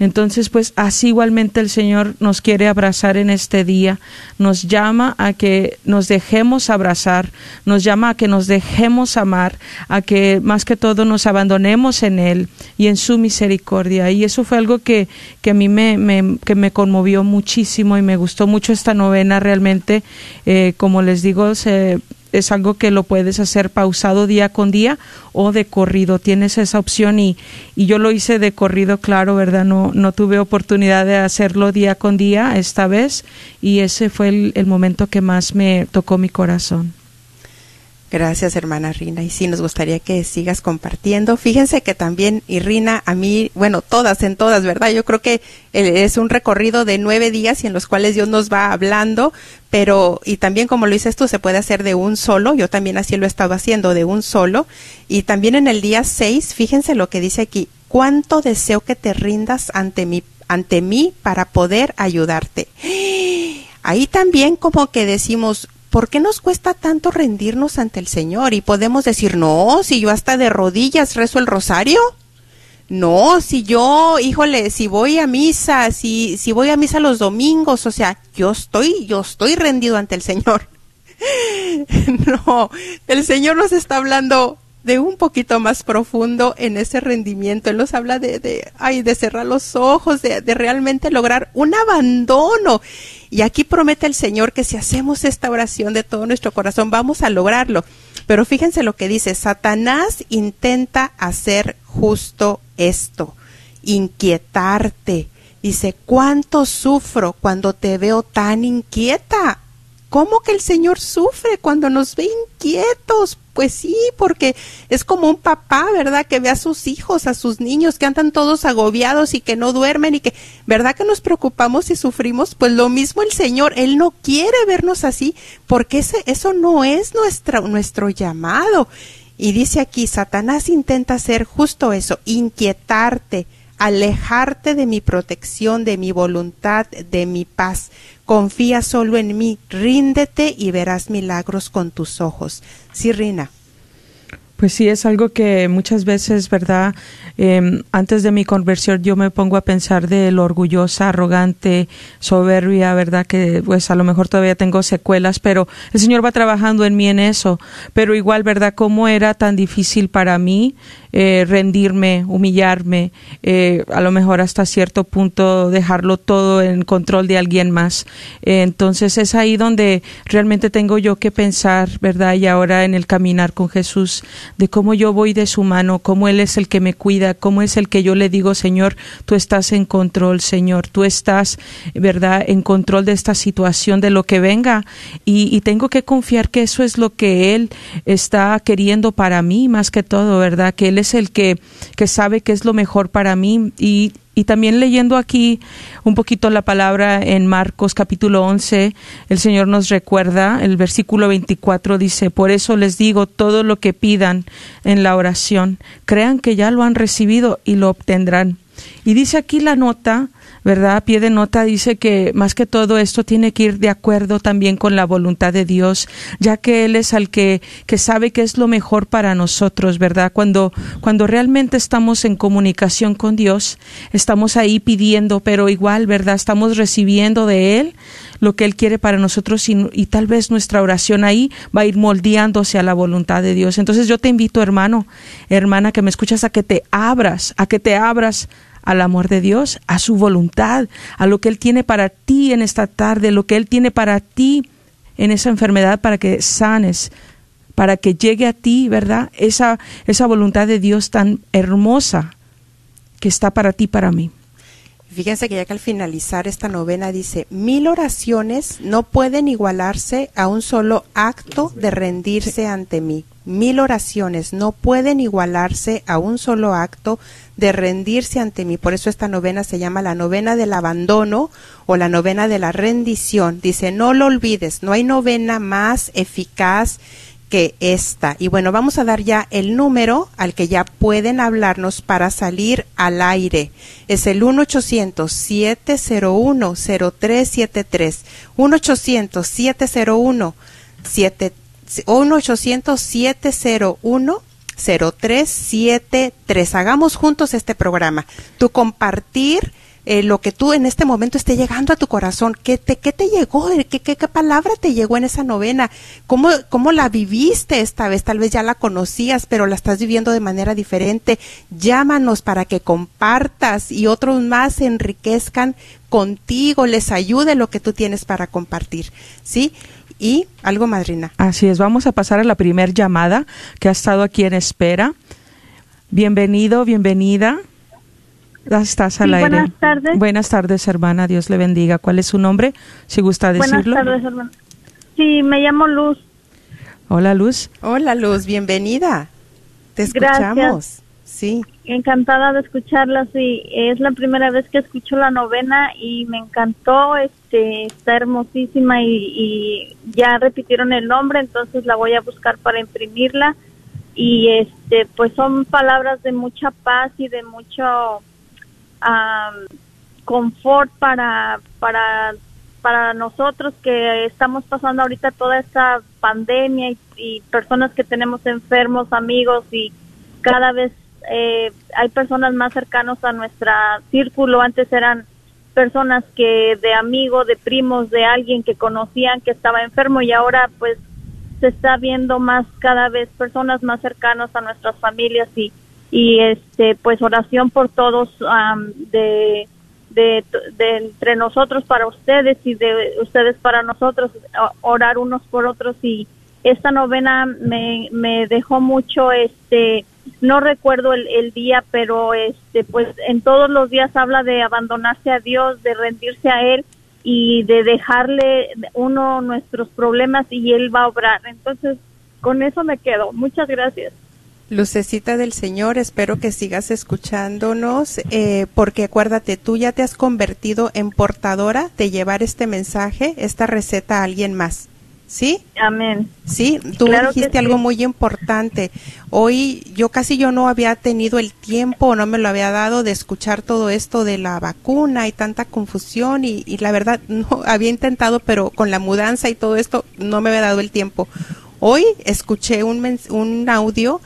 Entonces, pues así igualmente el Señor nos quiere abrazar en este día, nos llama a que nos dejemos abrazar, nos llama a que nos dejemos amar, a que más que todo nos abandonemos en Él y en su misericordia. Y eso fue algo que, que a mí me, me, que me conmovió muchísimo y me gustó mucho esta novena realmente. Eh, como les digo, se es algo que lo puedes hacer pausado día con día o de corrido. Tienes esa opción y, y yo lo hice de corrido, claro, ¿verdad? No, no tuve oportunidad de hacerlo día con día esta vez y ese fue el, el momento que más me tocó mi corazón. Gracias, hermana Rina. Y sí, nos gustaría que sigas compartiendo. Fíjense que también, y Rina, a mí, bueno, todas, en todas, ¿verdad? Yo creo que es un recorrido de nueve días y en los cuales Dios nos va hablando, pero, y también como lo dices tú, se puede hacer de un solo. Yo también así lo he estado haciendo, de un solo. Y también en el día seis, fíjense lo que dice aquí. Cuánto deseo que te rindas ante mí, ante mí para poder ayudarte. Ahí también como que decimos, ¿por qué nos cuesta tanto rendirnos ante el Señor? Y podemos decir, no, si yo hasta de rodillas rezo el rosario. No, si yo, híjole, si voy a misa, si, si voy a misa los domingos, o sea, yo estoy, yo estoy rendido ante el Señor. no, el Señor nos está hablando de un poquito más profundo en ese rendimiento. Él nos habla de, de, ay, de cerrar los ojos, de, de realmente lograr un abandono. Y aquí promete el Señor que si hacemos esta oración de todo nuestro corazón, vamos a lograrlo. Pero fíjense lo que dice, Satanás intenta hacer justo esto, inquietarte. Dice, ¿cuánto sufro cuando te veo tan inquieta? ¿Cómo que el Señor sufre cuando nos ve inquietos? Pues sí, porque es como un papá, ¿verdad? Que ve a sus hijos, a sus niños que andan todos agobiados y que no duermen y que, ¿verdad que nos preocupamos y sufrimos? Pues lo mismo el Señor, Él no quiere vernos así porque ese, eso no es nuestra, nuestro llamado. Y dice aquí, Satanás intenta hacer justo eso, inquietarte, alejarte de mi protección, de mi voluntad, de mi paz. Confía solo en mí, ríndete y verás milagros con tus ojos. Sí, Rina. Pues sí, es algo que muchas veces, ¿verdad? Eh, antes de mi conversión yo me pongo a pensar de lo orgullosa, arrogante, soberbia, ¿verdad? Que pues a lo mejor todavía tengo secuelas, pero el Señor va trabajando en mí en eso. Pero igual, ¿verdad? ¿Cómo era tan difícil para mí eh, rendirme, humillarme, eh, a lo mejor hasta cierto punto dejarlo todo en control de alguien más. Eh, entonces es ahí donde realmente tengo yo que pensar, ¿verdad? Y ahora en el caminar con Jesús, de cómo yo voy de su mano, cómo Él es el que me cuida, cómo es el que yo le digo, Señor, tú estás en control, Señor, tú estás, ¿verdad?, en control de esta situación, de lo que venga. Y, y tengo que confiar que eso es lo que Él está queriendo para mí, más que todo, ¿verdad? Que Él es el que, que sabe qué es lo mejor para mí y, y también leyendo aquí un poquito la palabra en Marcos capítulo 11, el Señor nos recuerda, el versículo 24 dice, por eso les digo todo lo que pidan en la oración, crean que ya lo han recibido y lo obtendrán. Y dice aquí la nota ¿verdad? A pie de nota dice que más que todo esto tiene que ir de acuerdo también con la voluntad de Dios, ya que Él es el que, que sabe que es lo mejor para nosotros, ¿verdad? Cuando, cuando realmente estamos en comunicación con Dios, estamos ahí pidiendo, pero igual, ¿verdad? Estamos recibiendo de Él lo que Él quiere para nosotros y, y, tal vez nuestra oración ahí va a ir moldeándose a la voluntad de Dios. Entonces yo te invito, hermano, hermana, que me escuchas, a que te abras, a que te abras al amor de Dios, a su voluntad, a lo que Él tiene para ti en esta tarde, lo que Él tiene para ti en esa enfermedad para que sanes, para que llegue a ti, ¿verdad? Esa, esa voluntad de Dios tan hermosa que está para ti, para mí. Fíjense que ya que al finalizar esta novena dice, mil oraciones no pueden igualarse a un solo acto de rendirse ante mí. Mil oraciones no pueden igualarse a un solo acto de rendirse ante mí. Por eso esta novena se llama la novena del abandono o la novena de la rendición. Dice, no lo olvides, no hay novena más eficaz que esta. Y bueno, vamos a dar ya el número al que ya pueden hablarnos para salir al aire. Es el 1-800-701-0373. 1-800-701-0373. Hagamos juntos este programa. Tu compartir eh, lo que tú en este momento esté llegando a tu corazón. ¿Qué te, qué te llegó? ¿Qué, qué, qué palabra te llegó en esa novena? ¿Cómo, ¿Cómo la viviste esta vez? Tal vez ya la conocías, pero la estás viviendo de manera diferente. Llámanos para que compartas y otros más se enriquezcan contigo, les ayude lo que tú tienes para compartir. ¿Sí? Y algo, madrina. Así es, vamos a pasar a la primer llamada que ha estado aquí en espera. Bienvenido, bienvenida. Estás al sí, aire. Buenas tardes. Buenas tardes, hermana. Dios le bendiga. ¿Cuál es su nombre? Si gusta decirlo. Buenas tardes, hermana. Sí, me llamo Luz. Hola, Luz. Hola, Luz. Bienvenida. Te escuchamos. Gracias. Sí. Encantada de escucharla. Sí, es la primera vez que escucho la novena y me encantó. Este, está hermosísima y, y ya repitieron el nombre, entonces la voy a buscar para imprimirla. Y este, pues son palabras de mucha paz y de mucho um, confort para, para para nosotros que estamos pasando ahorita toda esta pandemia y, personas que tenemos enfermos, amigos y cada vez eh, hay personas más cercanos a nuestro círculo. Antes eran personas que de amigos, de primos, de alguien que conocían que estaba enfermo y ahora pues se está viendo más cada vez personas más cercanos a nuestras familias y y este pues oración por todos am, de, de entre nosotros para ustedes y de ustedes para nosotros orar unos por otros. Y esta novena me, me dejó mucho este no recuerdo el, el día pero este pues en todos los días habla de abandonarse a Dios de rendirse a él y de dejarle uno nuestros problemas y él va a obrar. Entonces con eso me quedo. Muchas gracias Lucecita del Señor, espero que sigas escuchándonos, eh, porque acuérdate, tú ya te has convertido en portadora de llevar este mensaje, esta receta a alguien más. ¿Sí? Amén. Sí, tú Claro dijiste sí. algo muy importante. Hoy yo casi yo no había tenido el tiempo, no me lo había dado de escuchar todo esto de la vacuna y tanta confusión y, y la verdad no había intentado, pero con la mudanza y todo esto no me había dado el tiempo. Hoy escuché un, un audio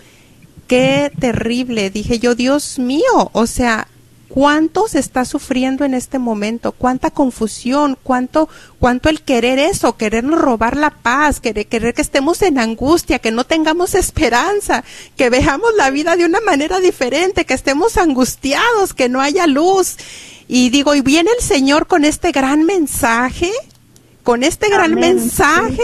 qué terrible. Dije yo, Dios mío, o sea, ¿cuánto se está sufriendo en este momento? ¿Cuánta confusión? ¿Cuánto, cuánto el querer eso? Querernos robar la paz, querer, querer que estemos en angustia, que no tengamos esperanza, que veamos la vida de una manera diferente, que estemos angustiados, que no haya luz. Y digo, y viene el Señor con este gran mensaje, con este gran Amén, mensaje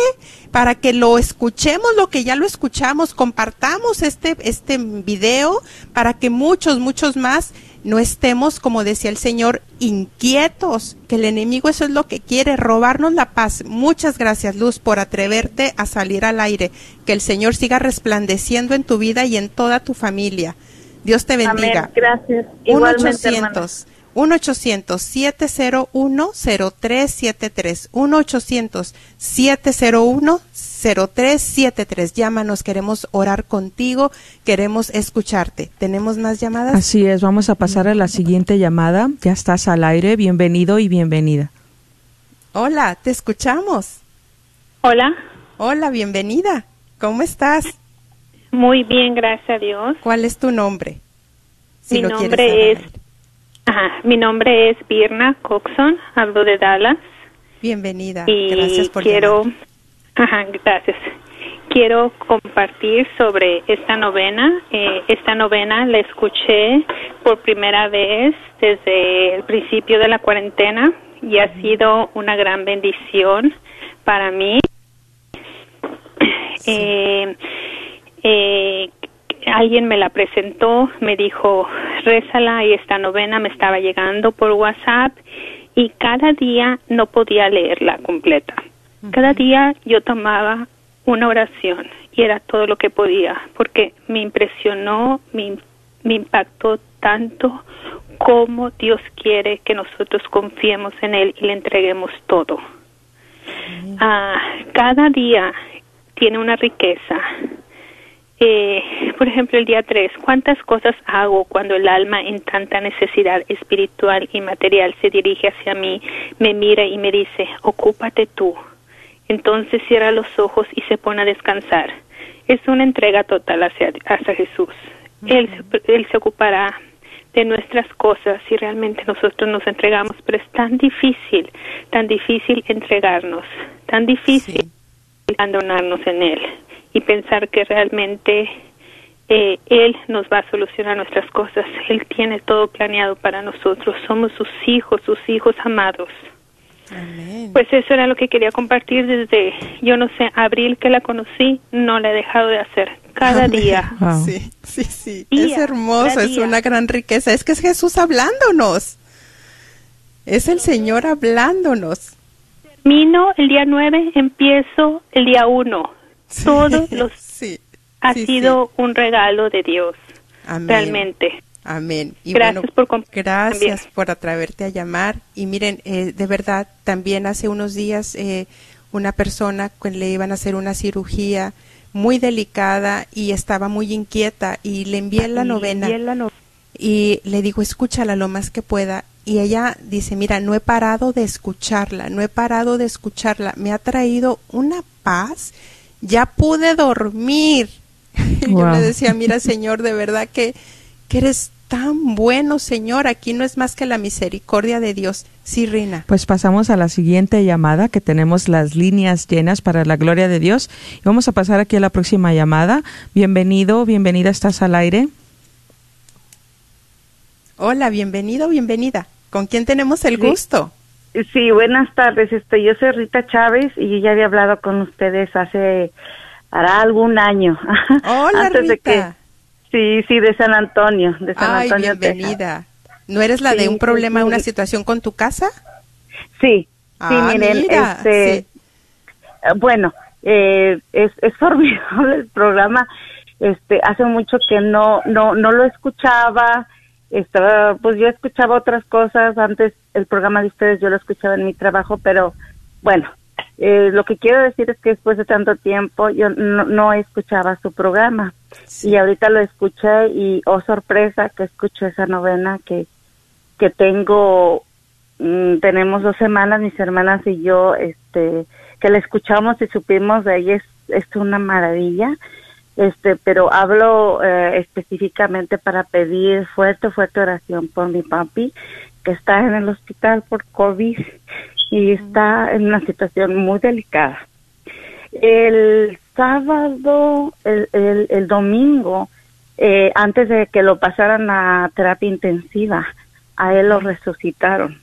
para que lo escuchemos lo que ya lo escuchamos, compartamos este este video para que muchos muchos más no estemos como decía el Señor inquietos, que el enemigo eso es lo que quiere robarnos la paz. Muchas gracias Luz por atreverte a salir al aire, que el Señor siga resplandeciendo en tu vida y en toda tu familia. Dios te bendiga. Amén. Gracias. 1 Igualmente, hermana. 800 1 800 701 0373 1 800 701 0373 Llámanos, queremos orar contigo, queremos escucharte. ¿Tenemos más llamadas? Así es, vamos a pasar a la siguiente llamada. Ya estás al aire, bienvenido y bienvenida. Hola, te escuchamos. Hola. Hola, bienvenida. ¿Cómo estás? Muy bien, gracias a Dios. ¿Cuál es tu nombre? Si mi nombre es ajá, mi nombre es Birna Coxon, hablo de Dallas Bienvenida. y Gracias por quiero llamar. ajá, gracias. Quiero compartir sobre esta novena. Eh, esta novena la escuché por primera vez desde el principio de la cuarentena y ha sido una gran bendición para mí. Eh, eh, alguien me la presentó, me dijo, rézala y esta novena me estaba llegando por WhatsApp y cada día no podía leerla completa. Cada día yo tomaba una oración y era todo lo que podía porque me impresionó, me, me impactó tanto como Dios quiere que nosotros confiemos en Él y le entreguemos todo. Ah, cada día tiene una riqueza. Eh, por ejemplo, el día 3, ¿cuántas cosas hago cuando el alma en tanta necesidad espiritual y material se dirige hacia mí, me mira y me dice, ocúpate tú? Entonces cierra los ojos y se pone a descansar. Es una entrega total hacia, hacia Jesús. él se ocupará de nuestras cosas si realmente nosotros nos entregamos, pero es tan difícil, tan difícil entregarnos, tan difícil abandonarnos en Él y pensar que realmente eh, Él nos va a solucionar nuestras cosas. Él tiene todo planeado para nosotros. Somos sus hijos, sus hijos amados. Pues eso era lo que quería compartir desde, yo no sé, abril que la conocí, no la he dejado de hacer. Cada Amén. día. Sí, sí, sí. Día es hermoso, es una gran riqueza. Es que es Jesús hablándonos. Es el Señor hablándonos. Termino el día 9, empiezo el día 1. Todos los... Ha sí, sido un regalo de Dios. Amén. Realmente. Amén. Y Gracias bueno, por gracias también. por atreverte a llamar. Y miren, eh, de verdad, también hace unos días eh, una persona le iban a hacer una cirugía muy delicada y estaba muy inquieta y le envié la Y novena la no- y le digo, escúchala lo más que pueda y ella dice, mira, no he parado de escucharla, no he parado de escucharla, me ha traído una paz, ya pude dormir. Y Yo le decía, mira Señor, de verdad que, que eres tan bueno, Señor, aquí no es más que la misericordia de Dios. Sí, Rina. Pues pasamos a la siguiente llamada, que tenemos las líneas llenas para la gloria de Dios. Y vamos a pasar aquí a la próxima llamada. Bienvenido, bienvenida, estás al aire. Hola, bienvenido, bienvenida. ¿Con quién tenemos el gusto? Sí, buenas tardes. Este, yo soy Rita Chávez y ya había hablado con ustedes hace hará algún año. Hola, Rita. sí, sí, de San Antonio, de San Ay, Antonio. bienvenida. ¿No eres la de un problema, una situación con tu casa? Sí, sí, Ah, miren, mira, este, bueno, eh, es, es formidable el programa. Este, hace mucho que no, no, no lo escuchaba. Estaba, pues yo escuchaba otras cosas antes. El programa de ustedes yo lo escuchaba en mi trabajo, pero bueno, eh, lo que quiero decir es que después de tanto tiempo yo no, no escuchaba su programa y ahorita lo escuché y oh sorpresa que escucho esa novena que que tengo mm, tenemos dos semanas mis hermanas y yo este que la escuchamos y supimos de ella es, es una maravilla este pero hablo eh, específicamente para pedir fuerte fuerte oración por mi papi que está en el hospital por covid y está en una situación muy delicada. El sábado el, el, el domingo eh, antes de que lo pasaran a terapia intensiva a él lo resucitaron.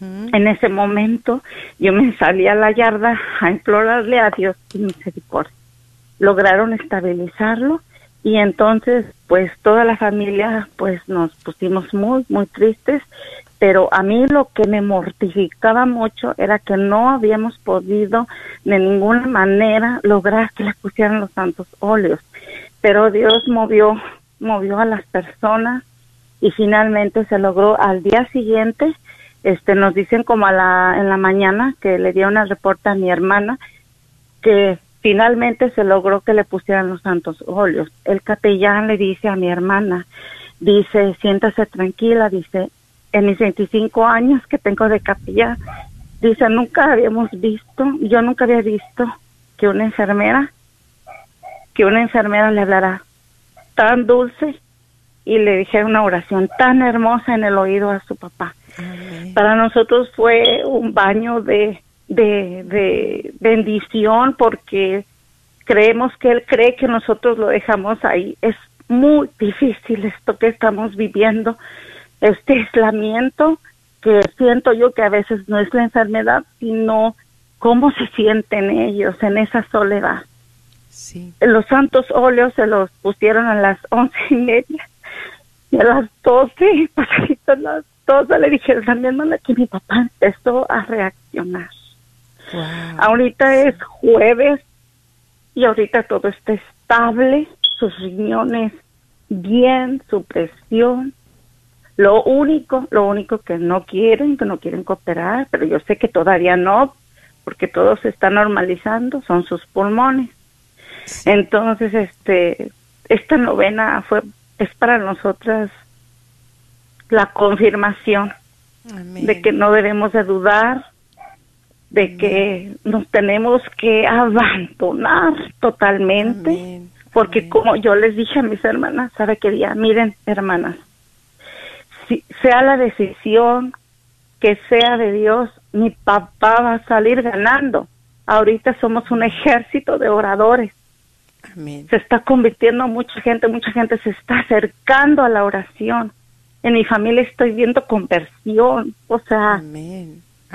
En ese momento yo me salí a la yarda a implorarle a Dios su misericordia. Lograron estabilizarlo y entonces pues toda la familia pues nos pusimos muy muy tristes, pero a mí lo que me mortificaba mucho era que no habíamos podido de ninguna manera lograr que le pusieran los santos óleos. Pero Dios movió movió a las personas y finalmente se logró al día siguiente este nos dicen como a la en la mañana que le dieron el reporte a mi hermana que finalmente se logró que le pusieran los santos óleos. El capellán le dice a mi hermana, dice, siéntase tranquila, dice, en mis 25 años que tengo de capellán, dice, nunca habíamos visto, yo nunca había visto que una enfermera, que una enfermera le hablara tan dulce y le dijera una oración tan hermosa en el oído a su papá. Para nosotros fue un baño de, de, de bendición porque creemos que Él cree que nosotros lo dejamos ahí. Es muy difícil esto que estamos viviendo, este aislamiento que siento yo que a veces no es la enfermedad, sino cómo se sienten ellos en esa soledad. Sí. Los santos óleos se los pusieron a las once y media y a las doce, pasaditas las doce, le dijeron a mi hermana que mi papá empezó a reaccionar. Ahorita es jueves y ahorita todo está estable, sus riñones bien, su presión. Lo único, lo único que no quieren, que no quieren cooperar, pero yo sé que todavía no, porque todo se está normalizando, son sus pulmones. Entonces, este, esta novena fue, es para nosotras la confirmación de que no debemos de dudar, de que nos tenemos que abandonar totalmente, porque como yo les dije a mis hermanas, ¿sabe qué día? Miren, hermanas, si sea la decisión que sea de Dios, mi papá va a salir ganando. Ahorita somos un ejército de oradores. Se está convirtiendo mucha gente, mucha gente se está acercando a la oración. En mi familia estoy viendo conversión, o sea,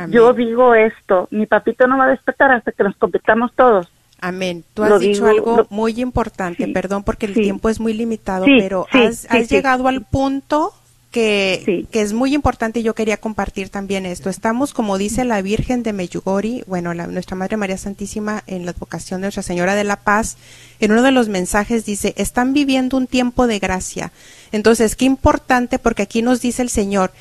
yo digo esto, mi papito no va a despertar hasta que nos convirtamos todos. Amén. Tú has Lo dicho digo- algo lo- muy importante, perdón porque el sí. tiempo es muy limitado, Sí, pero has, llegado al punto que, que es muy importante y yo quería compartir también esto. Estamos, como dice la Virgen de Meyugori, bueno, la- nuestra Madre María Santísima en la advocación de Nuestra Señora de la Paz, en uno de los mensajes dice, están viviendo un tiempo de gracia. Entonces, qué importante porque aquí nos dice el Señor,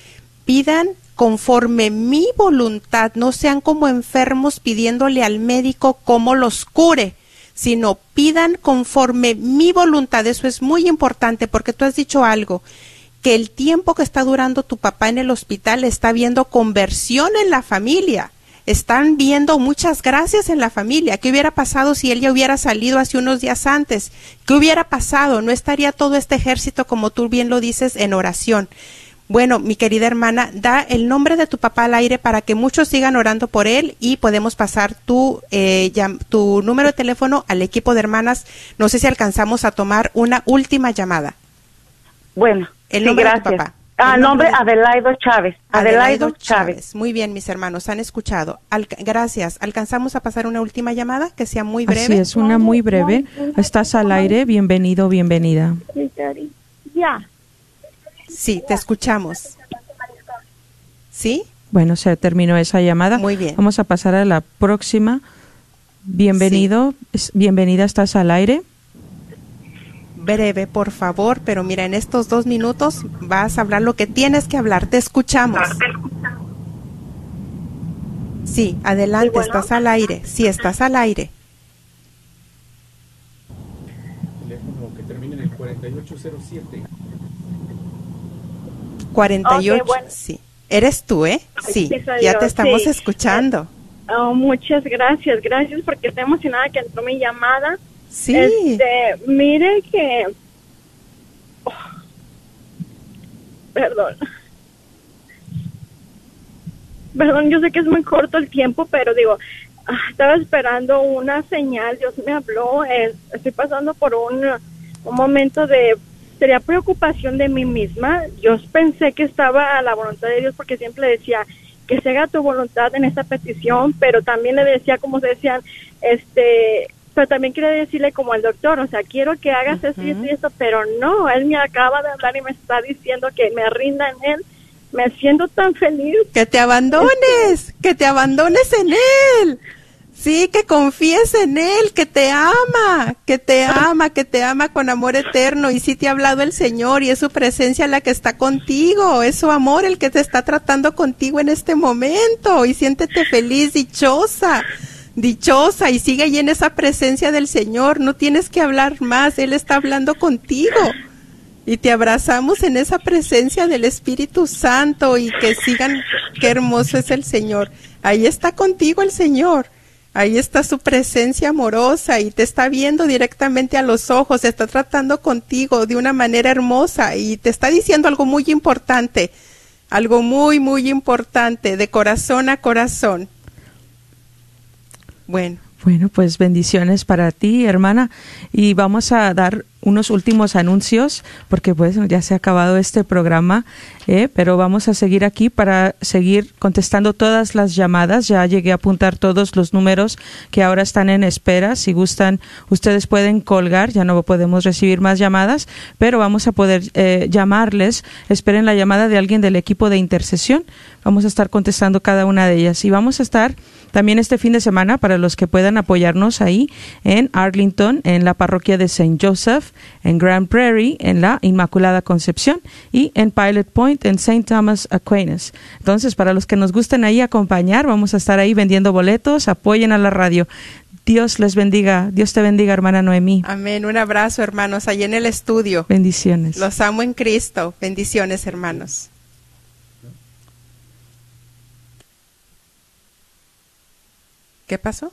pidan conforme mi voluntad, no sean como enfermos pidiéndole al médico cómo los cure, sino pidan conforme mi voluntad. Eso es muy importante porque tú has dicho algo, que el tiempo que está durando tu papá en el hospital está viendo conversión en la familia. Están viendo muchas gracias en la familia. ¿Qué hubiera pasado si él ya hubiera salido hace unos días antes? ¿Qué hubiera pasado? No estaría todo este ejército, como tú bien lo dices, en oración. Bueno, mi querida hermana, da el nombre de tu papá al aire para que muchos sigan orando por él y podemos pasar tu, eh, tu número de teléfono al equipo de hermanas. No sé si alcanzamos a tomar una última llamada. Bueno, el nombre gracias. de tu papá. Ah, nombre Adelaido Chávez. Adelaido, Chávez. Muy bien, mis hermanos, han escuchado. gracias. ¿Alcanzamos a pasar una última llamada que sea muy breve? Así es, una muy breve. Estás al aire. Bienvenido, bienvenida. Ya. Sí, te escuchamos. ¿Sí? Bueno, se terminó esa llamada. Muy bien. Vamos a pasar a la próxima. Bienvenido, bienvenida, estás al aire. Breve, por favor, pero mira, en estos dos minutos vas a hablar lo que tienes que hablar. Te escuchamos. Sí, adelante, estás al aire. Sí, estás al aire. Teléfono que termina en el 4807. 48, sí. Eres tú, ¿eh? Sí, ya te estamos escuchando. Oh, muchas gracias, gracias porque estoy emocionada que entró mi llamada. Sí. Este, mire que... oh, perdón. Perdón, yo sé que es muy corto el tiempo, pero digo, ah, estaba esperando una señal, Dios me habló, eh, estoy pasando por un, un momento de sería preocupación de mí misma. Yo pensé que estaba a la voluntad de Dios porque siempre decía que se haga tu voluntad en esta petición, pero también le decía, como se decían, este, pero también quiero decirle como al doctor, o sea, quiero que hagas esto y esto y esto, pero no, él me acaba de hablar y me está diciendo que me rinda en él. Me siento tan feliz. Que te abandones, que te abandones en él. Sí, que confíes en Él, que te ama, que te ama, que te ama con amor eterno. Y sí te ha hablado el Señor y es su presencia la que está contigo, es su amor el que te está tratando contigo en este momento. Y siéntete feliz, dichosa, dichosa y sigue ahí en esa presencia del Señor. No tienes que hablar más, Él está hablando contigo. Y te abrazamos en esa presencia del Espíritu Santo y que sigan, qué hermoso es el Señor. Ahí está contigo el Señor. Ahí está su presencia amorosa y te está viendo directamente a los ojos, está tratando contigo de una manera hermosa y te está diciendo algo muy importante, algo muy, muy importante, de corazón a corazón. Bueno. Bueno, pues bendiciones para ti, hermana. Y vamos a dar unos últimos anuncios, porque pues ya se ha acabado este programa, eh, pero vamos a seguir aquí para seguir contestando todas las llamadas. Ya llegué a apuntar todos los números que ahora están en espera. Si gustan, ustedes pueden colgar, ya no podemos recibir más llamadas, pero vamos a poder eh, llamarles. Esperen la llamada de alguien del equipo de intercesión. Vamos a estar contestando cada una de ellas y vamos a estar también este fin de semana para los que puedan apoyarnos ahí en Arlington, en la parroquia de St. Joseph, en Grand Prairie, en la Inmaculada Concepción y en Pilot Point, en St. Thomas Aquinas. Entonces, para los que nos gusten ahí acompañar, vamos a estar ahí vendiendo boletos, apoyen a la radio. Dios les bendiga. Dios te bendiga, hermana Noemí. Amén. Un abrazo, hermanos, ahí en el estudio. Bendiciones. Los amo en Cristo. Bendiciones, hermanos. ¿Qué pasó?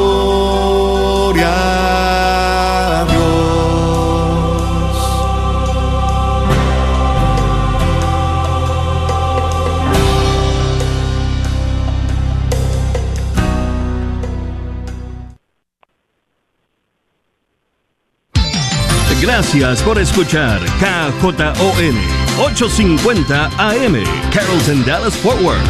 Gracias por escuchar KJON 850 AM, Carrollton Dallas Forward.